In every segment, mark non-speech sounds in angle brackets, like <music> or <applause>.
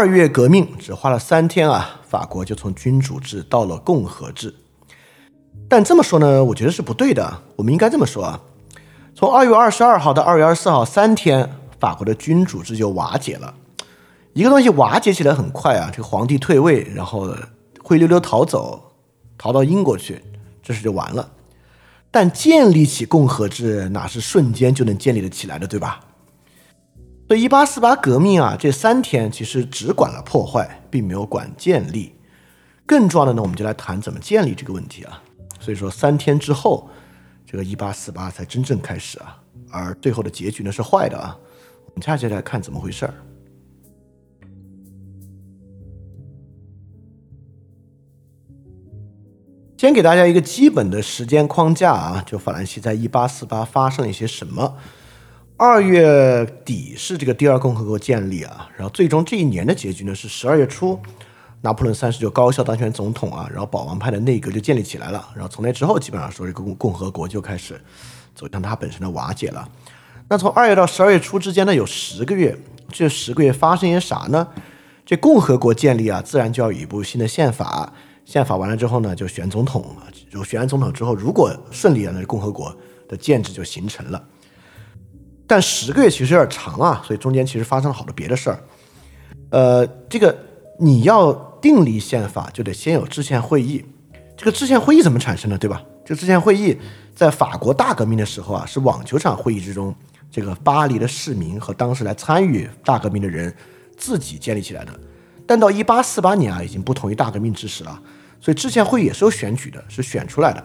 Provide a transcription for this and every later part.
二月革命只花了三天啊，法国就从君主制到了共和制。但这么说呢，我觉得是不对的。我们应该这么说啊，从二月二十二号到二月二十四号三天，法国的君主制就瓦解了。一个东西瓦解起来很快啊，这个皇帝退位，然后灰溜溜逃走，逃到英国去，这事就完了。但建立起共和制哪是瞬间就能建立的起来的，对吧？所以，一八四八革命啊，这三天其实只管了破坏，并没有管建立。更重要的呢，我们就来谈怎么建立这个问题啊。所以说，三天之后，这个一八四八才真正开始啊。而最后的结局呢是坏的啊。我们下节来看怎么回事儿。先给大家一个基本的时间框架啊，就法兰西在一八四八发生了一些什么。二月底是这个第二共和国建立啊，然后最终这一年的结局呢是十二月初，拿破仑三世就高效当选总统啊，然后保王派的内阁就建立起来了，然后从那之后基本上说这个共共和国就开始走向它本身的瓦解了。那从二月到十二月初之间呢有十个月，这十个月发生些啥呢？这共和国建立啊，自然就要有一部新的宪法，宪法完了之后呢就选总统啊，就选完总统之后如果顺利了，那共和国的建制就形成了。但十个月其实有点长啊，所以中间其实发生了好多别的事儿。呃，这个你要订立宪法，就得先有制宪会议。这个制宪会议怎么产生的，对吧？这制宪会议在法国大革命的时候啊，是网球场会议之中，这个巴黎的市民和当时来参与大革命的人自己建立起来的。但到一八四八年啊，已经不同于大革命之时了，所以制宪会议也是有选举的，是选出来的。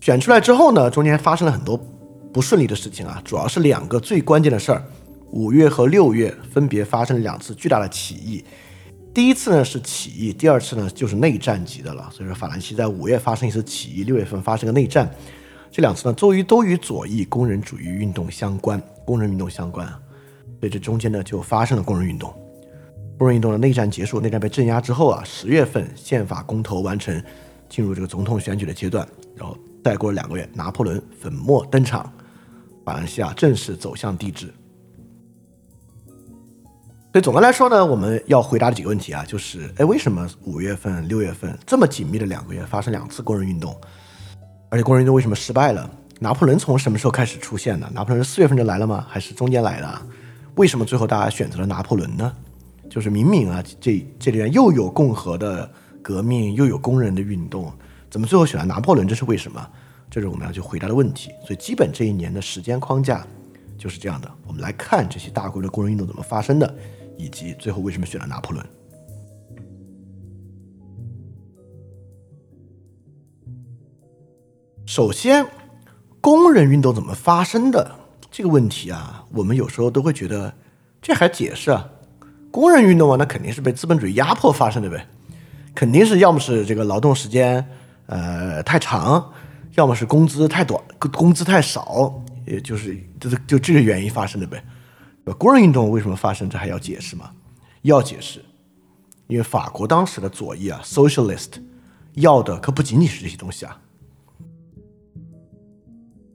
选出来之后呢，中间发生了很多不顺利的事情啊，主要是两个最关键的事儿。五月和六月分别发生了两次巨大的起义，第一次呢是起义，第二次呢就是内战级的了。所以说，法兰西在五月发生一次起义，六月份发生个内战，这两次呢都与都与左翼工人主义运动相关，工人运动相关啊。所以这中间呢就发生了工人运动，工人运动的内战结束，内战被镇压之后啊，十月份宪法公投完成，进入这个总统选举的阶段，然后。再过了两个月，拿破仑粉墨登场，法兰西亚正式走向帝制。所以总的来说呢，我们要回答的几个问题啊，就是：哎，为什么五月份、六月份这么紧密的两个月发生两次工人运动？而且工人运动为什么失败了？拿破仑从什么时候开始出现的？拿破仑是四月份就来了吗？还是中间来的？为什么最后大家选择了拿破仑呢？就是明明啊，这这里面又有共和的革命，又有工人的运动。怎么最后选了拿破仑？这是为什么？这是我们要去回答的问题。所以，基本这一年的时间框架就是这样的。我们来看这些大规模的工人运动怎么发生的，以及最后为什么选了拿破仑。首先，工人运动怎么发生的这个问题啊，我们有时候都会觉得这还解释啊？工人运动啊，那肯定是被资本主义压迫发生的呗，肯定是要么是这个劳动时间。呃，太长，要么是工资太短，工资太少，也就是就是就这个原因发生的呗。工人运动为什么发生？这还要解释吗？要解释，因为法国当时的左翼啊，socialist，要的可不仅仅是这些东西啊。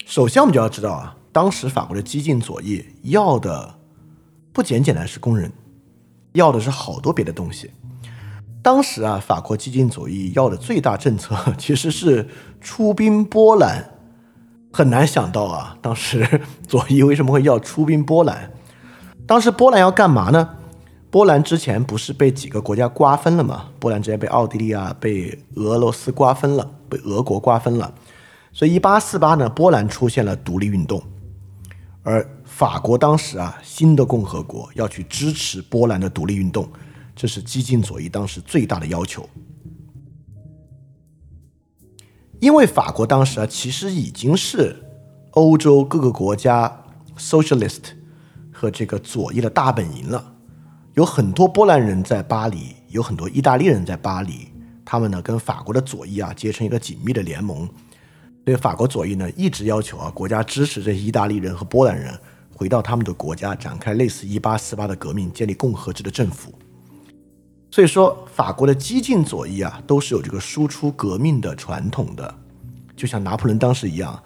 首先，我们就要知道啊，当时法国的激进左翼要的不简简单是工人，要的是好多别的东西。当时啊，法国激进左翼要的最大政策 <laughs> 其实是出兵波兰。很难想到啊，当时左翼为什么会要出兵波兰？当时波兰要干嘛呢？波兰之前不是被几个国家瓜分了吗？波兰之前被奥地利啊、被俄罗斯瓜分了，被俄国瓜分了。所以一八四八呢，波兰出现了独立运动，而法国当时啊，新的共和国要去支持波兰的独立运动。这是激进左翼当时最大的要求，因为法国当时啊，其实已经是欧洲各个国家 socialist 和这个左翼的大本营了。有很多波兰人在巴黎，有很多意大利人在巴黎，他们呢跟法国的左翼啊结成一个紧密的联盟。所以法国左翼呢一直要求啊，国家支持这些意大利人和波兰人回到他们的国家，展开类似一八四八的革命，建立共和制的政府。所以说，法国的激进左翼啊，都是有这个输出革命的传统的，就像拿破仑当时一样。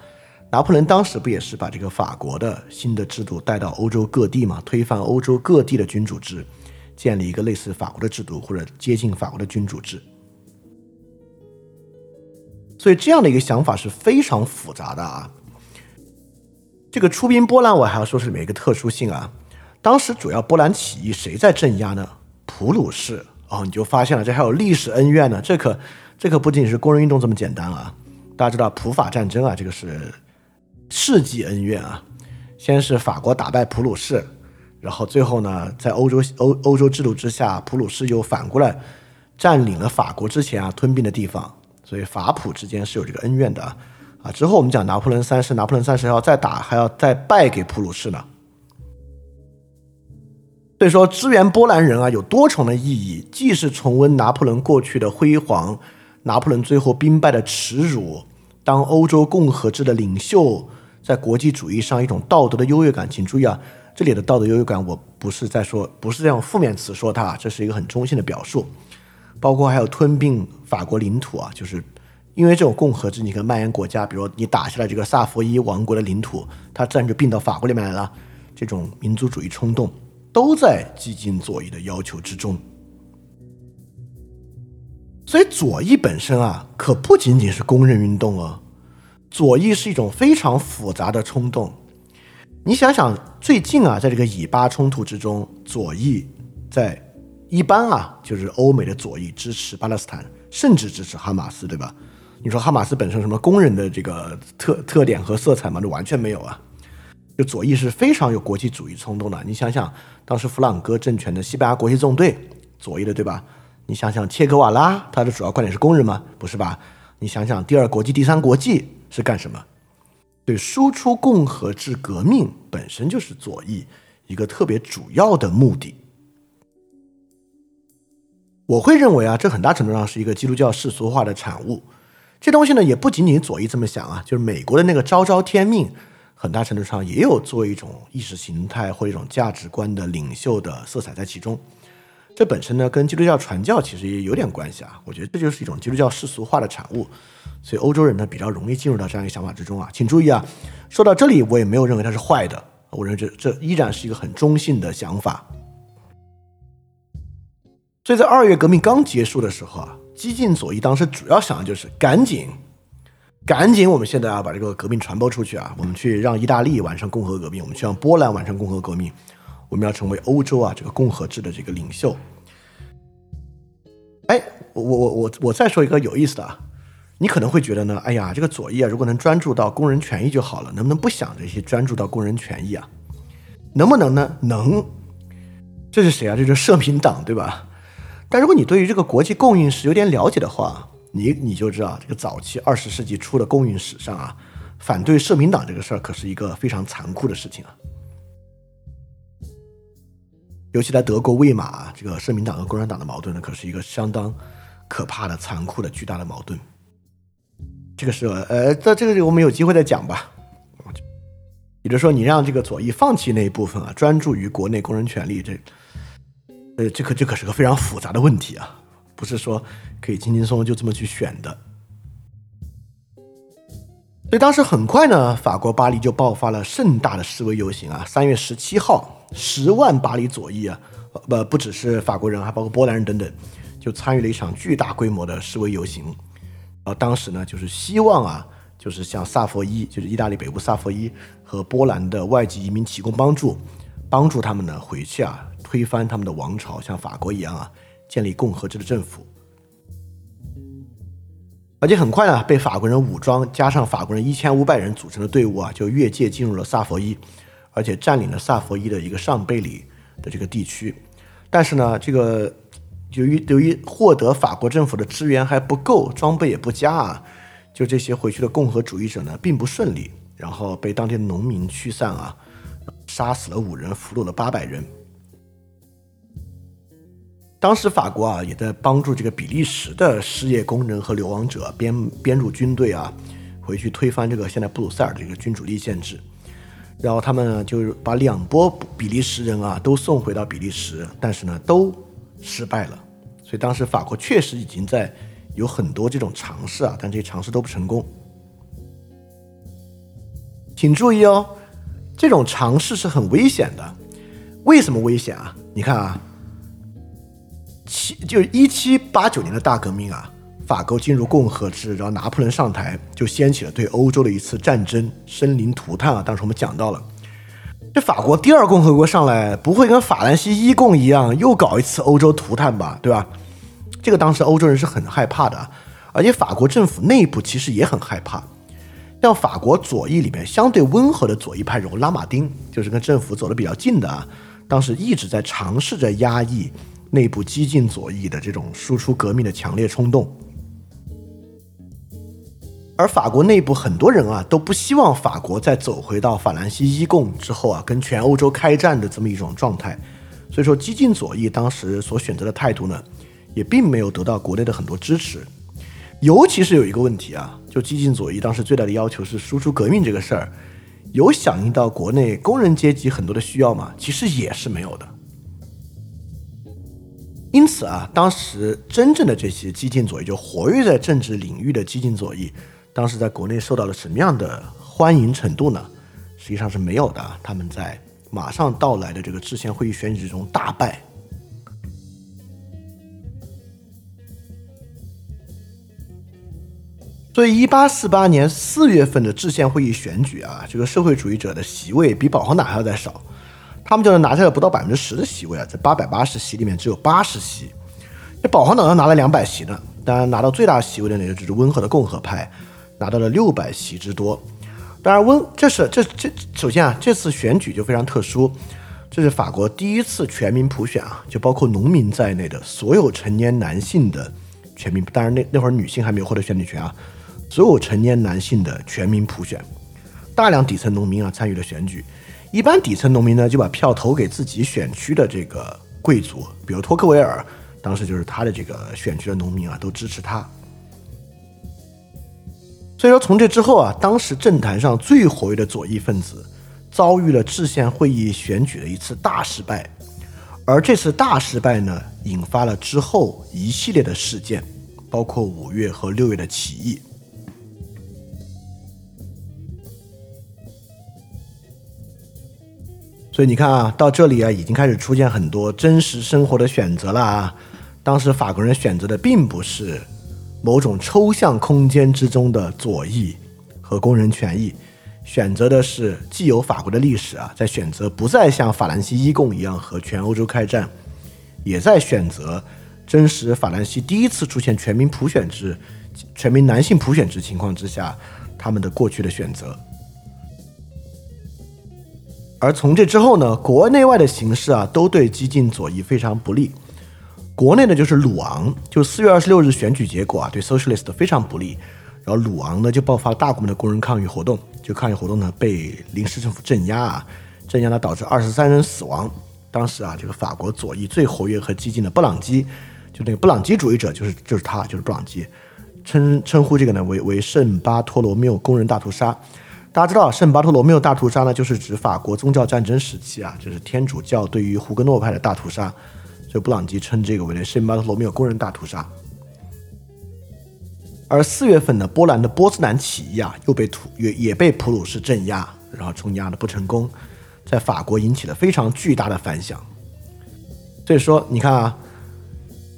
拿破仑当时不也是把这个法国的新的制度带到欧洲各地嘛，推翻欧洲各地的君主制，建立一个类似法国的制度或者接近法国的君主制。所以这样的一个想法是非常复杂的啊。这个出兵波兰，我还要说是里面一个特殊性啊。当时主要波兰起义谁在镇压呢？普鲁士哦，你就发现了这还有历史恩怨呢。这可这可不仅仅是工人运动这么简单啊！大家知道普法战争啊，这个是世纪恩怨啊。先是法国打败普鲁士，然后最后呢，在欧洲欧欧洲制度之下，普鲁士又反过来占领了法国之前啊吞并的地方，所以法普之间是有这个恩怨的啊。之后我们讲拿破仑三世，拿破仑三世要再打，还要再败给普鲁士呢。所以说，支援波兰人啊，有多重的意义，既是重温拿破仑过去的辉煌，拿破仑最后兵败的耻辱，当欧洲共和制的领袖，在国际主义上一种道德的优越感。请注意啊，这里的道德优越感，我不是在说，不是这样负面词说它，这是一个很中性的表述。包括还有吞并法国领土啊，就是因为这种共和制，你可以蔓延国家，比如你打下来这个萨伏伊王国的领土，它自然就并到法国里面来了，这种民族主义冲动。都在激进左翼的要求之中，所以左翼本身啊，可不仅仅是工人运动哦。左翼是一种非常复杂的冲动。你想想，最近啊，在这个以巴冲突之中，左翼在一般啊，就是欧美的左翼支持巴勒斯坦，甚至支持哈马斯，对吧？你说哈马斯本身什么工人的这个特特点和色彩吗？这完全没有啊。就左翼是非常有国际主义冲动的。你想想，当时弗朗哥政权的西班牙国际纵队，左翼的，对吧？你想想切格瓦拉，他的主要观点是工人吗？不是吧？你想想第二国际、第三国际是干什么？对，输出共和制革命本身就是左翼一个特别主要的目的。我会认为啊，这很大程度上是一个基督教世俗化的产物。这东西呢，也不仅仅左翼这么想啊，就是美国的那个昭昭天命。很大程度上也有作为一种意识形态或一种价值观的领袖的色彩在其中，这本身呢跟基督教传教其实也有点关系啊。我觉得这就是一种基督教世俗化的产物，所以欧洲人呢比较容易进入到这样一个想法之中啊。请注意啊，说到这里我也没有认为它是坏的，我认为这这依然是一个很中性的想法。所以在二月革命刚结束的时候啊，激进左翼当时主要想的就是赶紧。赶紧，我们现在要把这个革命传播出去啊！我们去让意大利完成共和革命，我们去让波兰完成共和革命，我们要成为欧洲啊这个共和制的这个领袖。哎，我我我我再说一个有意思的啊，你可能会觉得呢，哎呀，这个左翼啊，如果能专注到工人权益就好了，能不能不想这些专注到工人权益啊？能不能呢？能。这是谁啊？这是社民党对吧？但如果你对于这个国际供应是有点了解的话，你你就知道，这个早期二十世纪初的供应史上啊，反对社民党这个事儿可是一个非常残酷的事情啊。尤其在德国魏玛，这个社民党和共产党的矛盾呢，可是一个相当可怕的、残酷的、巨大的矛盾。这个是呃，在这个我们有机会再讲吧。也就是说，你让这个左翼放弃那一部分啊，专注于国内工人权利，这呃，这可这可是个非常复杂的问题啊。不是说可以轻轻松松就这么去选的，所以当时很快呢，法国巴黎就爆发了盛大的示威游行啊。三月十七号，十万巴黎左翼啊，不不只是法国人，还包括波兰人等等，就参与了一场巨大规模的示威游行。然后当时呢，就是希望啊，就是向萨佛伊，就是意大利北部萨佛伊和波兰的外籍移民提供帮助，帮助他们呢回去啊，推翻他们的王朝，像法国一样啊。建立共和制的政府，而且很快呢，被法国人武装加上法国人一千五百人组成的队伍啊，就越界进入了萨佛伊，而且占领了萨佛伊的一个上贝里的这个地区。但是呢，这个由于由于获得法国政府的支援还不够，装备也不佳啊，就这些回去的共和主义者呢，并不顺利，然后被当地的农民驱散啊，杀死了五人，俘虏了八百人。当时法国啊也在帮助这个比利时的失业工人和流亡者编编入军队啊，回去推翻这个现在布鲁塞尔的这个君主立宪制，然后他们就是把两波比利时人啊都送回到比利时，但是呢都失败了，所以当时法国确实已经在有很多这种尝试啊，但这些尝试都不成功。请注意哦，这种尝试是很危险的。为什么危险啊？你看啊，七就一七八九年的大革命啊，法国进入共和制，然后拿破仑上台，就掀起了对欧洲的一次战争，生灵涂炭啊。当时我们讲到了，这法国第二共和国上来，不会跟法兰西一共一样，又搞一次欧洲涂炭吧？对吧？这个当时欧洲人是很害怕的，而且法国政府内部其实也很害怕。像法国左翼里面相对温和的左翼派，如拉马丁，就是跟政府走得比较近的啊，当时一直在尝试着压抑内部激进左翼的这种输出革命的强烈冲动。而法国内部很多人啊，都不希望法国再走回到法兰西一共之后啊，跟全欧洲开战的这么一种状态。所以说，激进左翼当时所选择的态度呢，也并没有得到国内的很多支持。尤其是有一个问题啊，就激进左翼当时最大的要求是输出革命这个事儿，有响应到国内工人阶级很多的需要吗？其实也是没有的。因此啊，当时真正的这些激进左翼，就活跃在政治领域的激进左翼，当时在国内受到了什么样的欢迎程度呢？实际上是没有的。他们在马上到来的这个制宪会议选举中大败。所以，一八四八年四月份的制宪会议选举啊，这个社会主义者的席位比保皇党还要再少，他们就能拿下了不到百分之十的席位啊，在八百八十席里面只有八十席，这保皇党要拿了两百席呢。当然，拿到最大席位的那个就是温和的共和派，拿到了六百席之多。当然，温这是这这首先啊，这次选举就非常特殊，这是法国第一次全民普选啊，就包括农民在内的所有成年男性的全民，当然那那会儿女性还没有获得选举权啊。所有成年男性的全民普选，大量底层农民啊参与了选举。一般底层农民呢就把票投给自己选区的这个贵族，比如托克维尔，当时就是他的这个选区的农民啊都支持他。所以说从这之后啊，当时政坛上最活跃的左翼分子遭遇了制宪会议选举的一次大失败，而这次大失败呢，引发了之后一系列的事件，包括五月和六月的起义。所以你看啊，到这里啊，已经开始出现很多真实生活的选择了啊。当时法国人选择的并不是某种抽象空间之中的左翼和工人权益，选择的是既有法国的历史啊，在选择不再像法兰西一共一样和全欧洲开战，也在选择真实法兰西第一次出现全民普选制、全民男性普选制情况之下，他们的过去的选择。而从这之后呢，国内外的形势啊，都对激进左翼非常不利。国内呢，就是鲁昂，就四月二十六日选举结果啊，对 socialist 非常不利。然后鲁昂呢，就爆发大规模的工人抗议活动，就抗议活动呢被临时政府镇压啊，镇压呢导致二十三人死亡。当时啊，这个法国左翼最活跃和激进的布朗基，就那个布朗基主义者，就是就是他，就是布朗基，称称呼这个呢为为圣巴托罗缪工人大屠杀。大家知道圣巴托罗缪大屠杀呢，就是指法国宗教战争时期啊，就是天主教对于胡格诺派的大屠杀，所以布朗基称这个为圣巴托罗缪工人大屠杀。而四月份呢，波兰的波兹南起义啊，又被土也也被普鲁士镇压，然后冲压的不成功，在法国引起了非常巨大的反响。所以说，你看啊，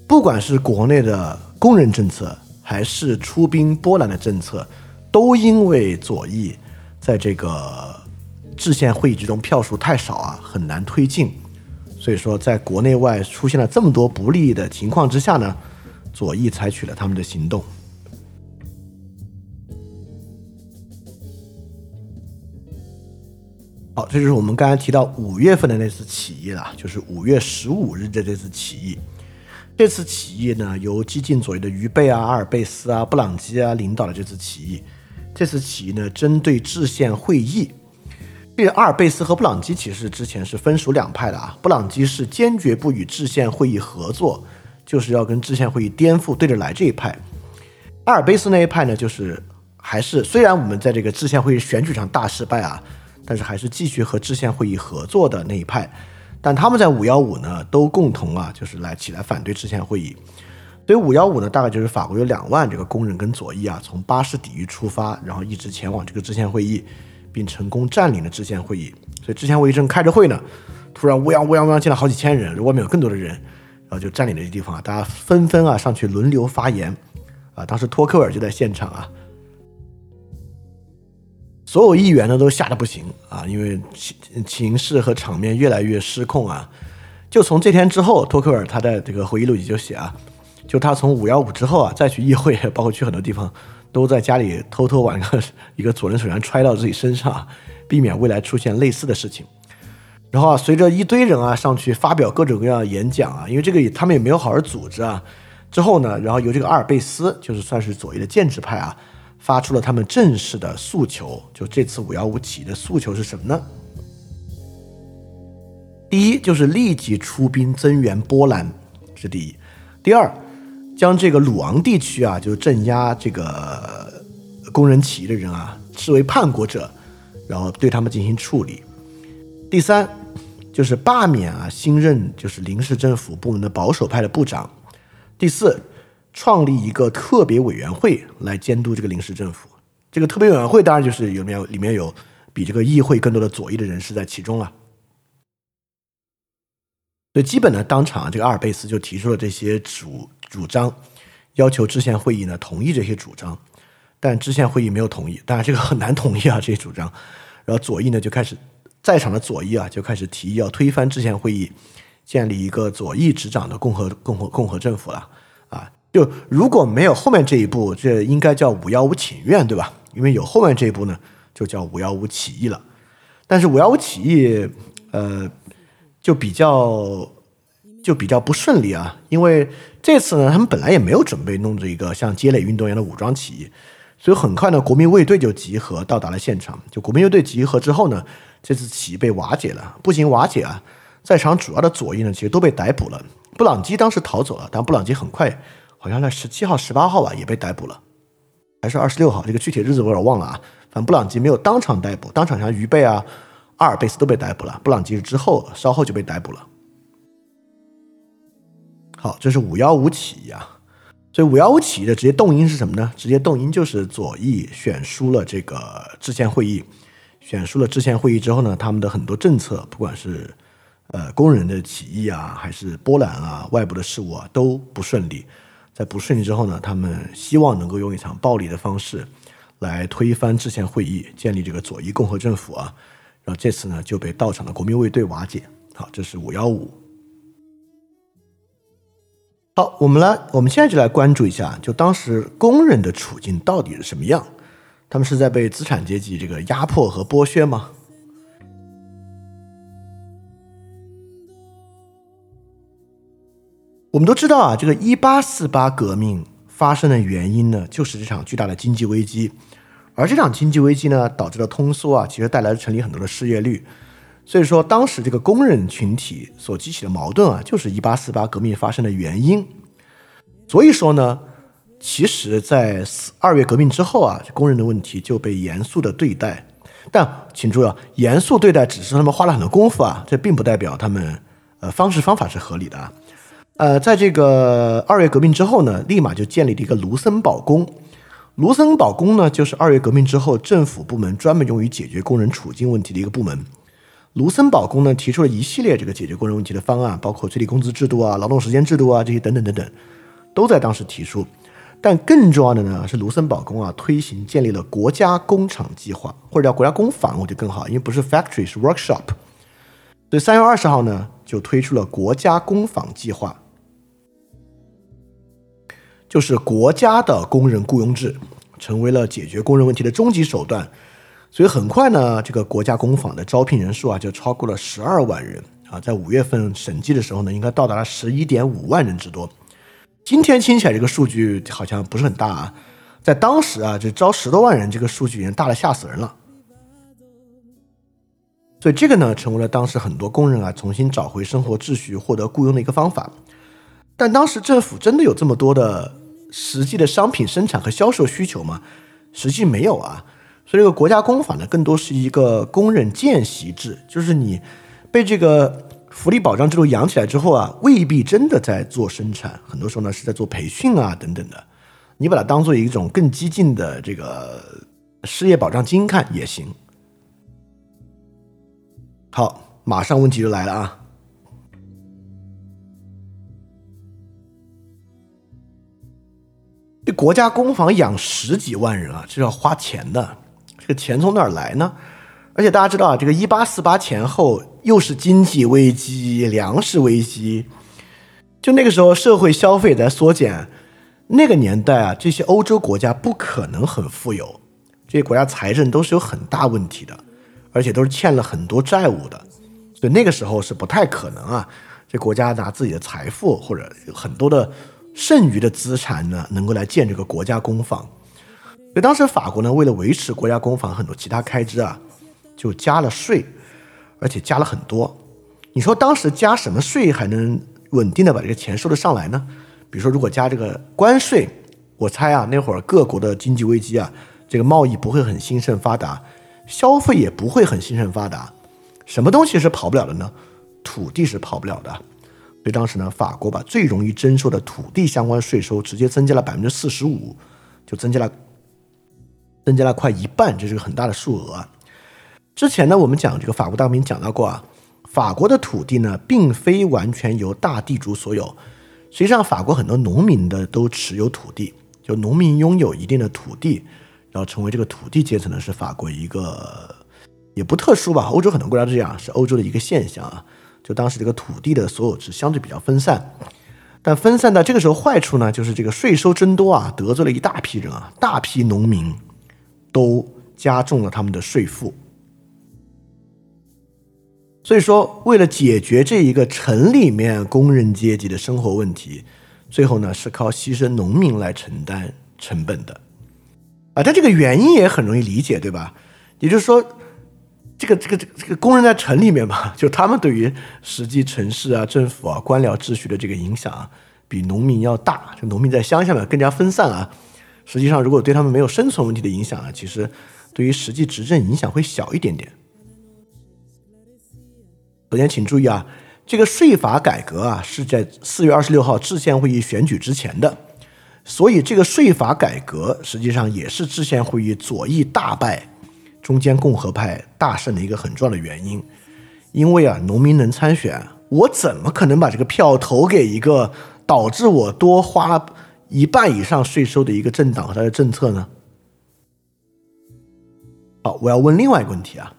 不管是国内的工人政策，还是出兵波兰的政策，都因为左翼。在这个制宪会议之中，票数太少啊，很难推进。所以说，在国内外出现了这么多不利的情况之下呢，左翼采取了他们的行动。好，这就是我们刚才提到五月份的那次起义了，就是五月十五日的这次起义。这次起义呢，由激进左翼的于贝啊、阿尔贝斯啊、布朗基啊领导的这次起义。这次起义呢，针对制宪会议，这阿尔贝斯和布朗基其实之前是分属两派的啊。布朗基是坚决不与制宪会议合作，就是要跟制宪会议颠覆对着来这一派。阿尔贝斯那一派呢，就是还是虽然我们在这个制宪会议选举上大失败啊，但是还是继续和制宪会议合作的那一派。但他们在五幺五呢，都共同啊，就是来起来反对制宪会议。所以五幺五呢，大概就是法国有两万这个工人跟左翼啊，从巴士底狱出发，然后一直前往这个制宪会议，并成功占领了制宪会议。所以制宪会议正开着会呢，突然乌泱乌泱乌泱进来好几千人，外面有更多的人，然后就占领了这地方啊，大家纷纷啊上去轮流发言啊。当时托克尔就在现场啊，所有议员呢都吓得不行啊，因为情情势和场面越来越失控啊。就从这天之后，托克尔他在这个回忆录里就写啊，就他从五幺五之后啊，再去议会，<laughs> 包括去很多地方，都在家里偷偷把一个 <laughs> 一个左轮手枪揣到自己身上，避免未来出现类似的事情。然后啊，随着一堆人啊上去发表各种各样的演讲啊，因为这个他们也没有好好组织啊。之后呢，然后由这个阿尔贝斯，就是算是左翼的建制派啊，发出了他们正式的诉求。就这次五幺五起义的诉求是什么呢？第一就是立即出兵增援波兰，是第一。第二，将这个鲁昂地区啊，就镇压这个工人起义的人啊，视为叛国者，然后对他们进行处理。第三，就是罢免啊新任就是临时政府部门的保守派的部长。第四，创立一个特别委员会来监督这个临时政府。这个特别委员会当然就是有没有里面有比这个议会更多的左翼的人士在其中了。所以，基本呢，当场这个阿尔贝斯就提出了这些主主张，要求制宪会议呢同意这些主张，但制宪会议没有同意。当然，这个很难同意啊，这些主张。然后左翼呢就开始，在场的左翼啊就开始提议要推翻制宪会议，建立一个左翼执掌的共和共和共和政府了。啊，就如果没有后面这一步，这应该叫五幺五请愿，对吧？因为有后面这一步呢，就叫五幺五起义了。但是五幺五起义，呃。就比较就比较不顺利啊，因为这次呢，他们本来也没有准备弄这个像街垒运动一样的武装起义，所以很快呢，国民卫队就集合到达了现场。就国民卫队集合之后呢，这次起义被瓦解了。不仅瓦解啊，在场主要的左翼呢，其实都被逮捕了。布朗基当时逃走了，但布朗基很快，好像在十七号、十八号吧，也被逮捕了，还是二十六号，这个具体日子我有点忘了啊。反正布朗基没有当场逮捕，当场像于贝啊。阿尔贝斯都被逮捕了，布朗基之后稍后就被逮捕了。好，这是五幺五起义啊，所以五幺五起义的直接动因是什么呢？直接动因就是左翼选输了这个制宪会议，选输了制宪会议之后呢，他们的很多政策，不管是呃工人的起义啊，还是波兰啊外部的事务啊，都不顺利。在不顺利之后呢，他们希望能够用一场暴力的方式来推翻制宪会议，建立这个左翼共和政府啊。然后这次呢就被到场的国民卫队瓦解。好，这是五幺五。好，我们来，我们现在就来关注一下，就当时工人的处境到底是什么样？他们是在被资产阶级这个压迫和剥削吗？我们都知道啊，这个一八四八革命发生的原因呢，就是这场巨大的经济危机。而这场经济危机呢，导致了通缩啊，其实带来了城里很多的失业率。所以说，当时这个工人群体所激起的矛盾啊，就是一八四八革命发生的原因。所以说呢，其实，在二月革命之后啊，工人的问题就被严肃的对待。但请注意啊，严肃对待只是他们花了很多功夫啊，这并不代表他们呃方式方法是合理的啊。呃，在这个二月革命之后呢，立马就建立了一个卢森堡宫。卢森堡宫呢，就是二月革命之后政府部门专门用于解决工人处境问题的一个部门。卢森堡宫呢，提出了一系列这个解决工人问题的方案，包括最低工资制度啊、劳动时间制度啊这些等等等等，都在当时提出。但更重要的呢，是卢森堡宫啊推行建立了国家工厂计划，或者叫国家工坊，我觉得更好，因为不是 factory 是 workshop。所以三月二十号呢，就推出了国家工坊计划。就是国家的工人雇佣制成为了解决工人问题的终极手段，所以很快呢，这个国家工坊的招聘人数啊就超过了十二万人啊，在五月份审计的时候呢，应该到达了十一点五万人之多。今天听起来这个数据好像不是很大啊，在当时啊，就招十多万人，这个数据已经大的吓死人了。所以这个呢，成为了当时很多工人啊重新找回生活秩序、获得雇佣的一个方法。但当时政府真的有这么多的？实际的商品生产和销售需求吗？实际没有啊。所以这个国家工坊呢，更多是一个工人见习制，就是你被这个福利保障制度养起来之后啊，未必真的在做生产，很多时候呢是在做培训啊等等的。你把它当做一种更激进的这个失业保障金看也行好，马上问题就来了啊！这国家工坊养十几万人啊，这要花钱的，这个钱从哪儿来呢？而且大家知道啊，这个一八四八前后又是经济危机、粮食危机，就那个时候社会消费在缩减，那个年代啊，这些欧洲国家不可能很富有，这些国家财政都是有很大问题的。而且都是欠了很多债务的，所以那个时候是不太可能啊，这国家拿自己的财富或者很多的剩余的资产呢，能够来建这个国家工坊。所以当时法国呢，为了维持国家工坊很多其他开支啊，就加了税，而且加了很多。你说当时加什么税还能稳定的把这个钱收得上来呢？比如说如果加这个关税，我猜啊，那会儿各国的经济危机啊，这个贸易不会很兴盛发达。消费也不会很兴盛发达，什么东西是跑不了的呢？土地是跑不了的。所以当时呢，法国把最容易征收的土地相关税收直接增加了百分之四十五，就增加了增加了快一半，这是个很大的数额。之前呢，我们讲这个法国大革命讲到过啊，法国的土地呢，并非完全由大地主所有，实际上法国很多农民的都持有土地，就农民拥有一定的土地。然后成为这个土地阶层呢，是法国一个也不特殊吧？欧洲很多国家都这样，是欧洲的一个现象啊。就当时这个土地的所有制相对比较分散，但分散到这个时候坏处呢，就是这个税收增多啊，得罪了一大批人啊，大批农民都加重了他们的税负。所以说，为了解决这一个城里面工人阶级的生活问题，最后呢是靠牺牲农民来承担成本的。啊，但这个原因也很容易理解，对吧？也就是说，这个这个这个工人在城里面嘛，<laughs> 就他们对于实际城市啊、政府啊、官僚秩序的这个影响啊，比农民要大。就农民在乡下面更加分散啊。实际上，如果对他们没有生存问题的影响啊，其实对于实际执政影响会小一点点。首先，请注意啊，这个税法改革啊，是在四月二十六号制宪会议选举之前的。所以，这个税法改革实际上也是制宪会议左翼大败、中间共和派大胜的一个很重要的原因。因为啊，农民能参选，我怎么可能把这个票投给一个导致我多花一半以上税收的一个政党和他的政策呢？好，我要问另外一个问题啊，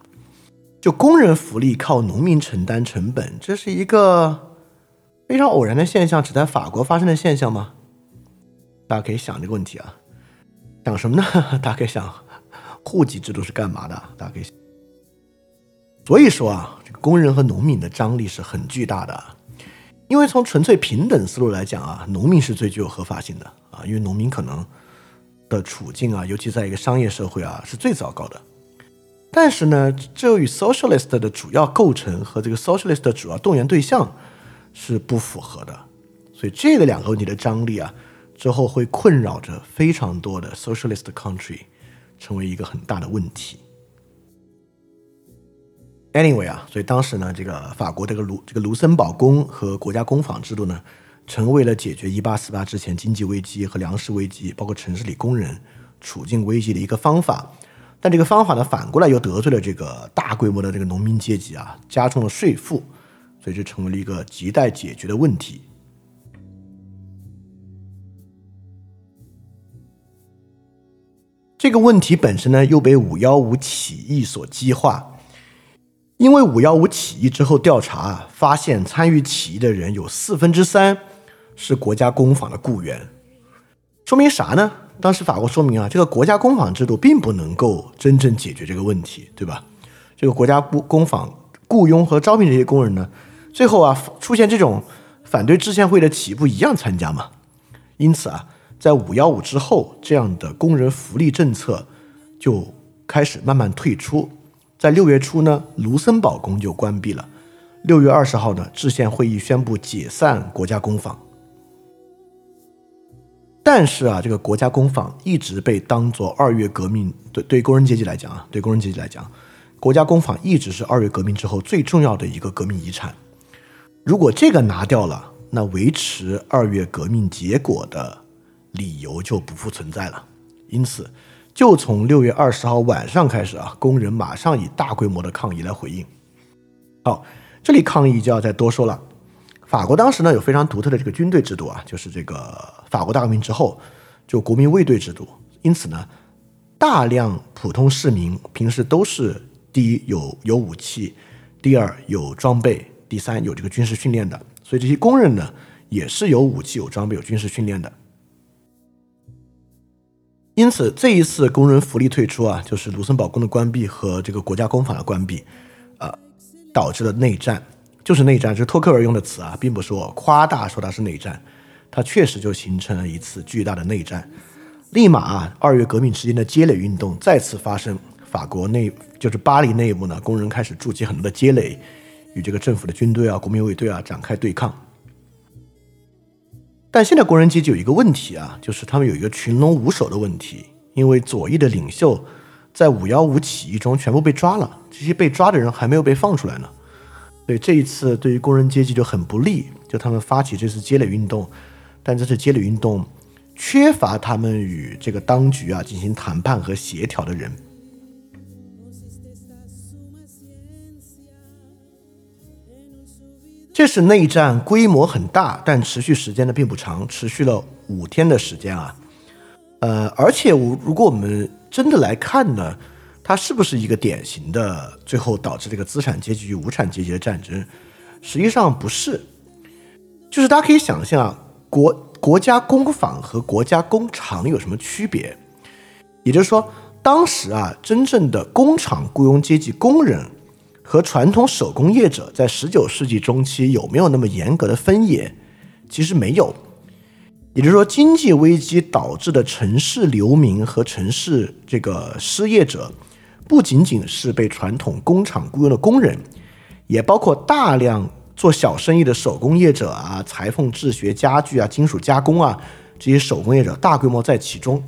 就工人福利靠农民承担成本，这是一个非常偶然的现象，只在法国发生的现象吗？大家可以想这个问题啊，想什么呢？<laughs> 大家可以想，户籍制度是干嘛的？大家可以。所以说啊，这个工人和农民的张力是很巨大的，因为从纯粹平等思路来讲啊，农民是最具有合法性的啊，因为农民可能的处境啊，尤其在一个商业社会啊，是最糟糕的。但是呢，这又与 socialist 的主要构成和这个 socialist 的主要动员对象是不符合的，所以这个两个问题的张力啊。之后会困扰着非常多的 socialist country，成为一个很大的问题。Anyway 啊，所以当时呢，这个法国这个卢这个卢森堡宫和国家工坊制度呢，成为了解决1848之前经济危机和粮食危机，包括城市里工人处境危机的一个方法。但这个方法呢，反过来又得罪了这个大规模的这个农民阶级啊，加重了税负，所以就成为了一个亟待解决的问题。这个问题本身呢，又被五幺五起义所激化，因为五幺五起义之后调查发现，参与起义的人有四分之三是国家工坊的雇员，说明啥呢？当时法国说明啊，这个国家工坊制度并不能够真正解决这个问题，对吧？这个国家工工坊雇佣和招聘这些工人呢，最后啊出现这种反对制宪会的起义不一样参加嘛，因此啊。在五幺五之后，这样的工人福利政策就开始慢慢退出。在六月初呢，卢森堡宫就关闭了。六月二十号呢，制宪会议宣布解散国家工坊。但是啊，这个国家工坊一直被当做二月革命对对工人阶级来讲啊，对工人阶级来讲，国家工坊一直是二月革命之后最重要的一个革命遗产。如果这个拿掉了，那维持二月革命结果的。理由就不复存在了，因此，就从六月二十号晚上开始啊，工人马上以大规模的抗议来回应。好，这里抗议就要再多说了。法国当时呢有非常独特的这个军队制度啊，就是这个法国大革命之后就国民卫队制度，因此呢，大量普通市民平时都是第一有有武器，第二有装备，第三有这个军事训练的，所以这些工人呢也是有武器、有装备、有军事训练的。因此，这一次工人福利退出啊，就是卢森堡宫的关闭和这个国家工坊的关闭，啊，导致了内战，就是内战，是托克尔用的词啊，并不是我夸大说它是内战，它确实就形成了一次巨大的内战。立马啊，二月革命期间的街垒运动再次发生，法国内就是巴黎内部呢，工人开始筑起很多的街垒，与这个政府的军队啊、国民卫队啊展开对抗。但现在工人阶级有一个问题啊，就是他们有一个群龙无首的问题，因为左翼的领袖在五幺五起义中全部被抓了，这些被抓的人还没有被放出来呢，所以这一次对于工人阶级就很不利，就他们发起这次街垒运动，但这次街垒运动缺乏他们与这个当局啊进行谈判和协调的人。这是内战，规模很大，但持续时间呢并不长，持续了五天的时间啊。呃，而且我如果我们真的来看呢，它是不是一个典型的最后导致这个资产阶级与无产阶级的战争？实际上不是，就是大家可以想象啊，国国家工坊和国家工厂有什么区别？也就是说，当时啊，真正的工厂雇佣阶级工人。和传统手工业者在十九世纪中期有没有那么严格的分野？其实没有。也就是说，经济危机导致的城市流民和城市这个失业者，不仅仅是被传统工厂雇佣的工人，也包括大量做小生意的手工业者啊、裁缝、制学、家具啊、金属加工啊这些手工业者，大规模在其中。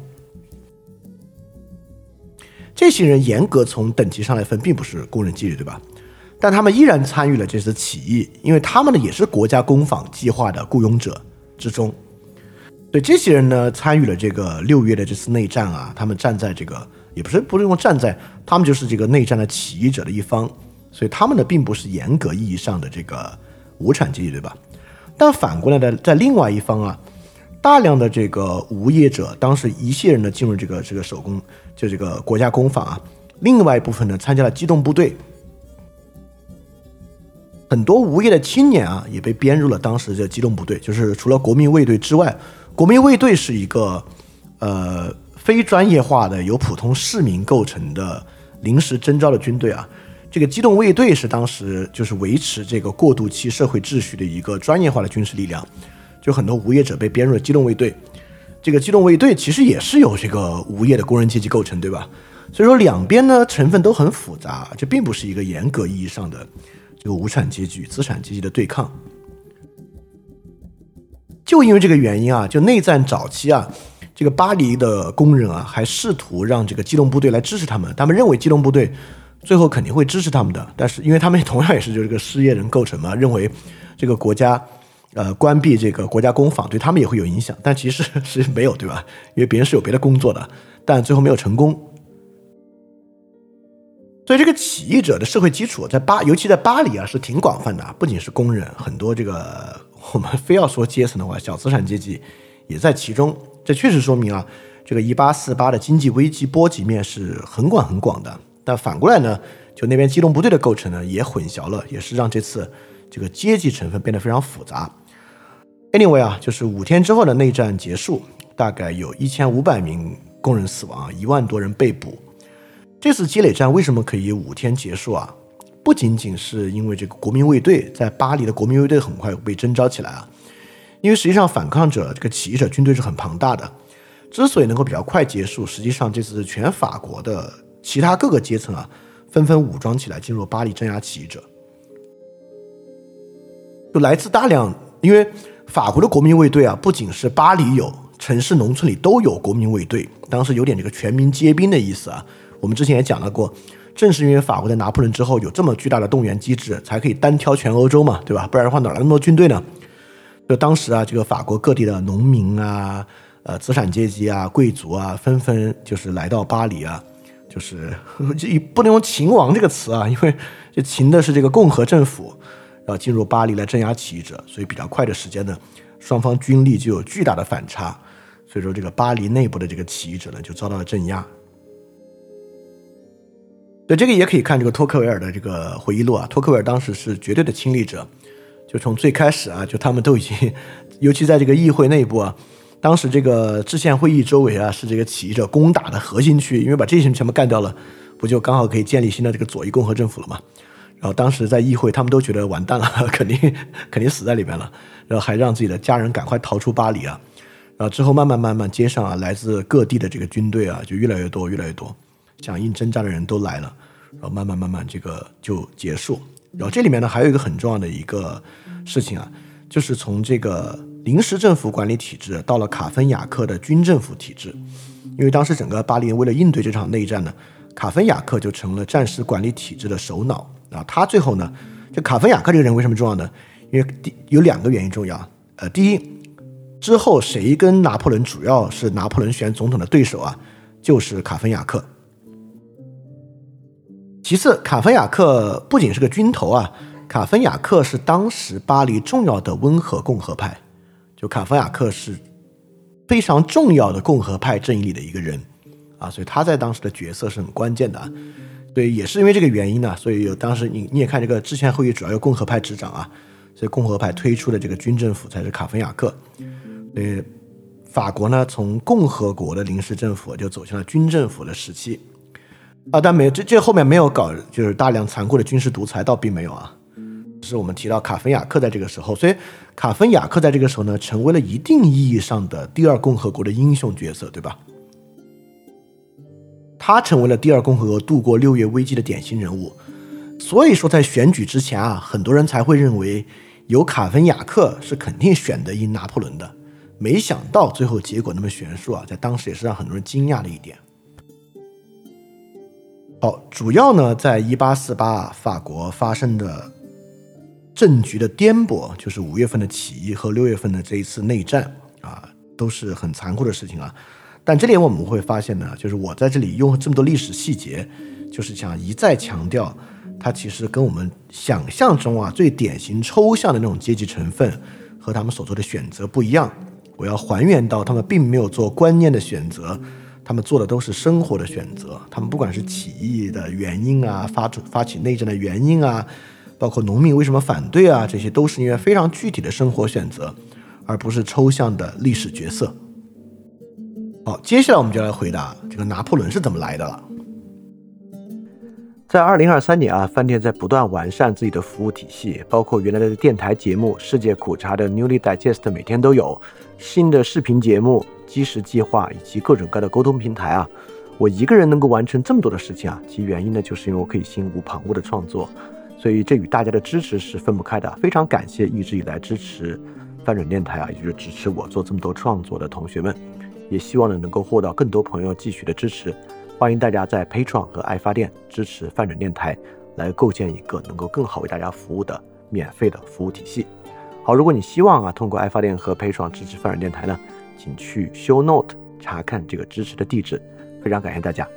这些人严格从等级上来分，并不是工人阶级，对吧？但他们依然参与了这次起义，因为他们呢也是国家工坊计划的雇佣者之中。对这些人呢，参与了这个六月的这次内战啊，他们站在这个也不是不是用站在，他们就是这个内战的起义者的一方，所以他们呢并不是严格意义上的这个无产阶级，对吧？但反过来呢，在另外一方啊，大量的这个无业者，当时一些人呢进入这个这个手工，就这个国家工坊啊，另外一部分呢参加了机动部队。很多无业的青年啊，也被编入了当时的机动部队。就是除了国民卫队之外，国民卫队是一个呃非专业化的、由普通市民构成的临时征召的军队啊。这个机动卫队是当时就是维持这个过渡期社会秩序的一个专业化的军事力量。就很多无业者被编入了机动卫队。这个机动卫队其实也是由这个无业的工人阶级构成，对吧？所以说两边呢成分都很复杂，这并不是一个严格意义上的。这个无产阶级与资产阶级的对抗，就因为这个原因啊，就内战早期啊，这个巴黎的工人啊，还试图让这个机动部队来支持他们。他们认为机动部队最后肯定会支持他们的，但是因为他们同样也是就这个失业人构成嘛，认为这个国家呃关闭这个国家工坊对他们也会有影响，但其实 <laughs> 是没有，对吧？因为别人是有别的工作的，但最后没有成功。所以这个起义者的社会基础在巴，尤其在巴黎啊，是挺广泛的。不仅是工人，很多这个我们非要说阶层的话，小资产阶级也在其中。这确实说明啊，这个一八四八的经济危机波及面是很广很广的。但反过来呢，就那边机动部队的构成呢，也混淆了，也是让这次这个阶级成分变得非常复杂。Anyway 啊，就是五天之后的内战结束，大概有一千五百名工人死亡，一万多人被捕。这次积累战为什么可以五天结束啊？不仅仅是因为这个国民卫队在巴黎的国民卫队很快被征召起来啊，因为实际上反抗者这个起义者军队是很庞大的。之所以能够比较快结束，实际上这次全法国的其他各个阶层啊，纷纷武装起来进入巴黎镇压起义者，就来自大量，因为法国的国民卫队啊，不仅是巴黎有，城市农村里都有国民卫队，当时有点这个全民皆兵的意思啊。我们之前也讲到过，正是因为法国在拿破仑之后有这么巨大的动员机制，才可以单挑全欧洲嘛，对吧？不然的话哪来那么多军队呢？就当时啊，这个法国各地的农民啊、呃资产阶级啊、贵族啊，纷纷就是来到巴黎啊，就是不能用秦王这个词啊，因为这秦的是这个共和政府，然后进入巴黎来镇压起义者，所以比较快的时间呢，双方军力就有巨大的反差，所以说这个巴黎内部的这个起义者呢就遭到了镇压。对这个也可以看这个托克维尔的这个回忆录啊，托克维尔当时是绝对的亲历者，就从最开始啊，就他们都已经，尤其在这个议会内部啊。当时这个制宪会议周围啊，是这个起义者攻打的核心区，因为把这些人全部干掉了，不就刚好可以建立新的这个左翼共和政府了吗？然后当时在议会，他们都觉得完蛋了，<laughs> 肯定肯定死在里面了，然后还让自己的家人赶快逃出巴黎啊。然后之后慢慢慢慢，街上啊，来自各地的这个军队啊，就越来越多，越来越多，响应征战的人都来了，然后慢慢慢慢这个就结束。然后这里面呢，还有一个很重要的一个事情啊，就是从这个。临时政府管理体制到了卡芬雅克的军政府体制，因为当时整个巴黎为了应对这场内战呢，卡芬雅克就成了战时管理体制的首脑啊。他最后呢，就卡芬雅克这个人为什么重要呢？因为第有两个原因重要。呃，第一，之后谁跟拿破仑主要是拿破仑选总统的对手啊，就是卡芬雅克。其次，卡芬雅克不仅是个军头啊，卡芬雅克是当时巴黎重要的温和共和派。就卡芬雅克是非常重要的共和派阵营里的一个人啊，所以他在当时的角色是很关键的啊。对，也是因为这个原因呢，所以有当时你你也看这个制宪会议主要由共和派执掌啊，所以共和派推出的这个军政府才是卡芬雅克。呃，法国呢从共和国的临时政府就走向了军政府的时期啊，但没有这这后面没有搞就是大量残酷的军事独裁，倒并没有啊。是我们提到卡芬雅克在这个时候，所以卡芬雅克在这个时候呢，成为了一定意义上的第二共和国的英雄角色，对吧？他成为了第二共和国度过六月危机的典型人物。所以说，在选举之前啊，很多人才会认为有卡芬雅克是肯定选得赢拿破仑的。没想到最后结果那么悬殊啊，在当时也是让很多人惊讶的一点。好，主要呢，在一八四八法国发生的。政局的颠簸，就是五月份的起义和六月份的这一次内战啊，都是很残酷的事情啊。但这里我们会发现呢，就是我在这里用这么多历史细节，就是想一再强调，它其实跟我们想象中啊最典型抽象的那种阶级成分和他们所做的选择不一样。我要还原到他们并没有做观念的选择，他们做的都是生活的选择。他们不管是起义的原因啊，发出发起内战的原因啊。包括农民为什么反对啊？这些都是因为非常具体的生活选择，而不是抽象的历史角色。好，接下来我们就来回答这个拿破仑是怎么来的了。在二零二三年啊，饭店在不断完善自己的服务体系，包括原来的电台节目《世界苦茶》的 Newly Digest 每天都有新的视频节目、基石计划以及各种各样的沟通平台啊。我一个人能够完成这么多的事情啊，其原因呢，就是因为我可以心无旁骛的创作。所以这与大家的支持是分不开的。非常感谢一直以来支持翻转电台啊，也就是支持我做这么多创作的同学们，也希望呢能够获得更多朋友继续的支持。欢迎大家在 Patreon 和爱发电支持翻转电台，来构建一个能够更好为大家服务的免费的服务体系。好，如果你希望啊通过爱发电和 Patreon 支持翻转电台呢，请去 Show Note 查看这个支持的地址。非常感谢大家。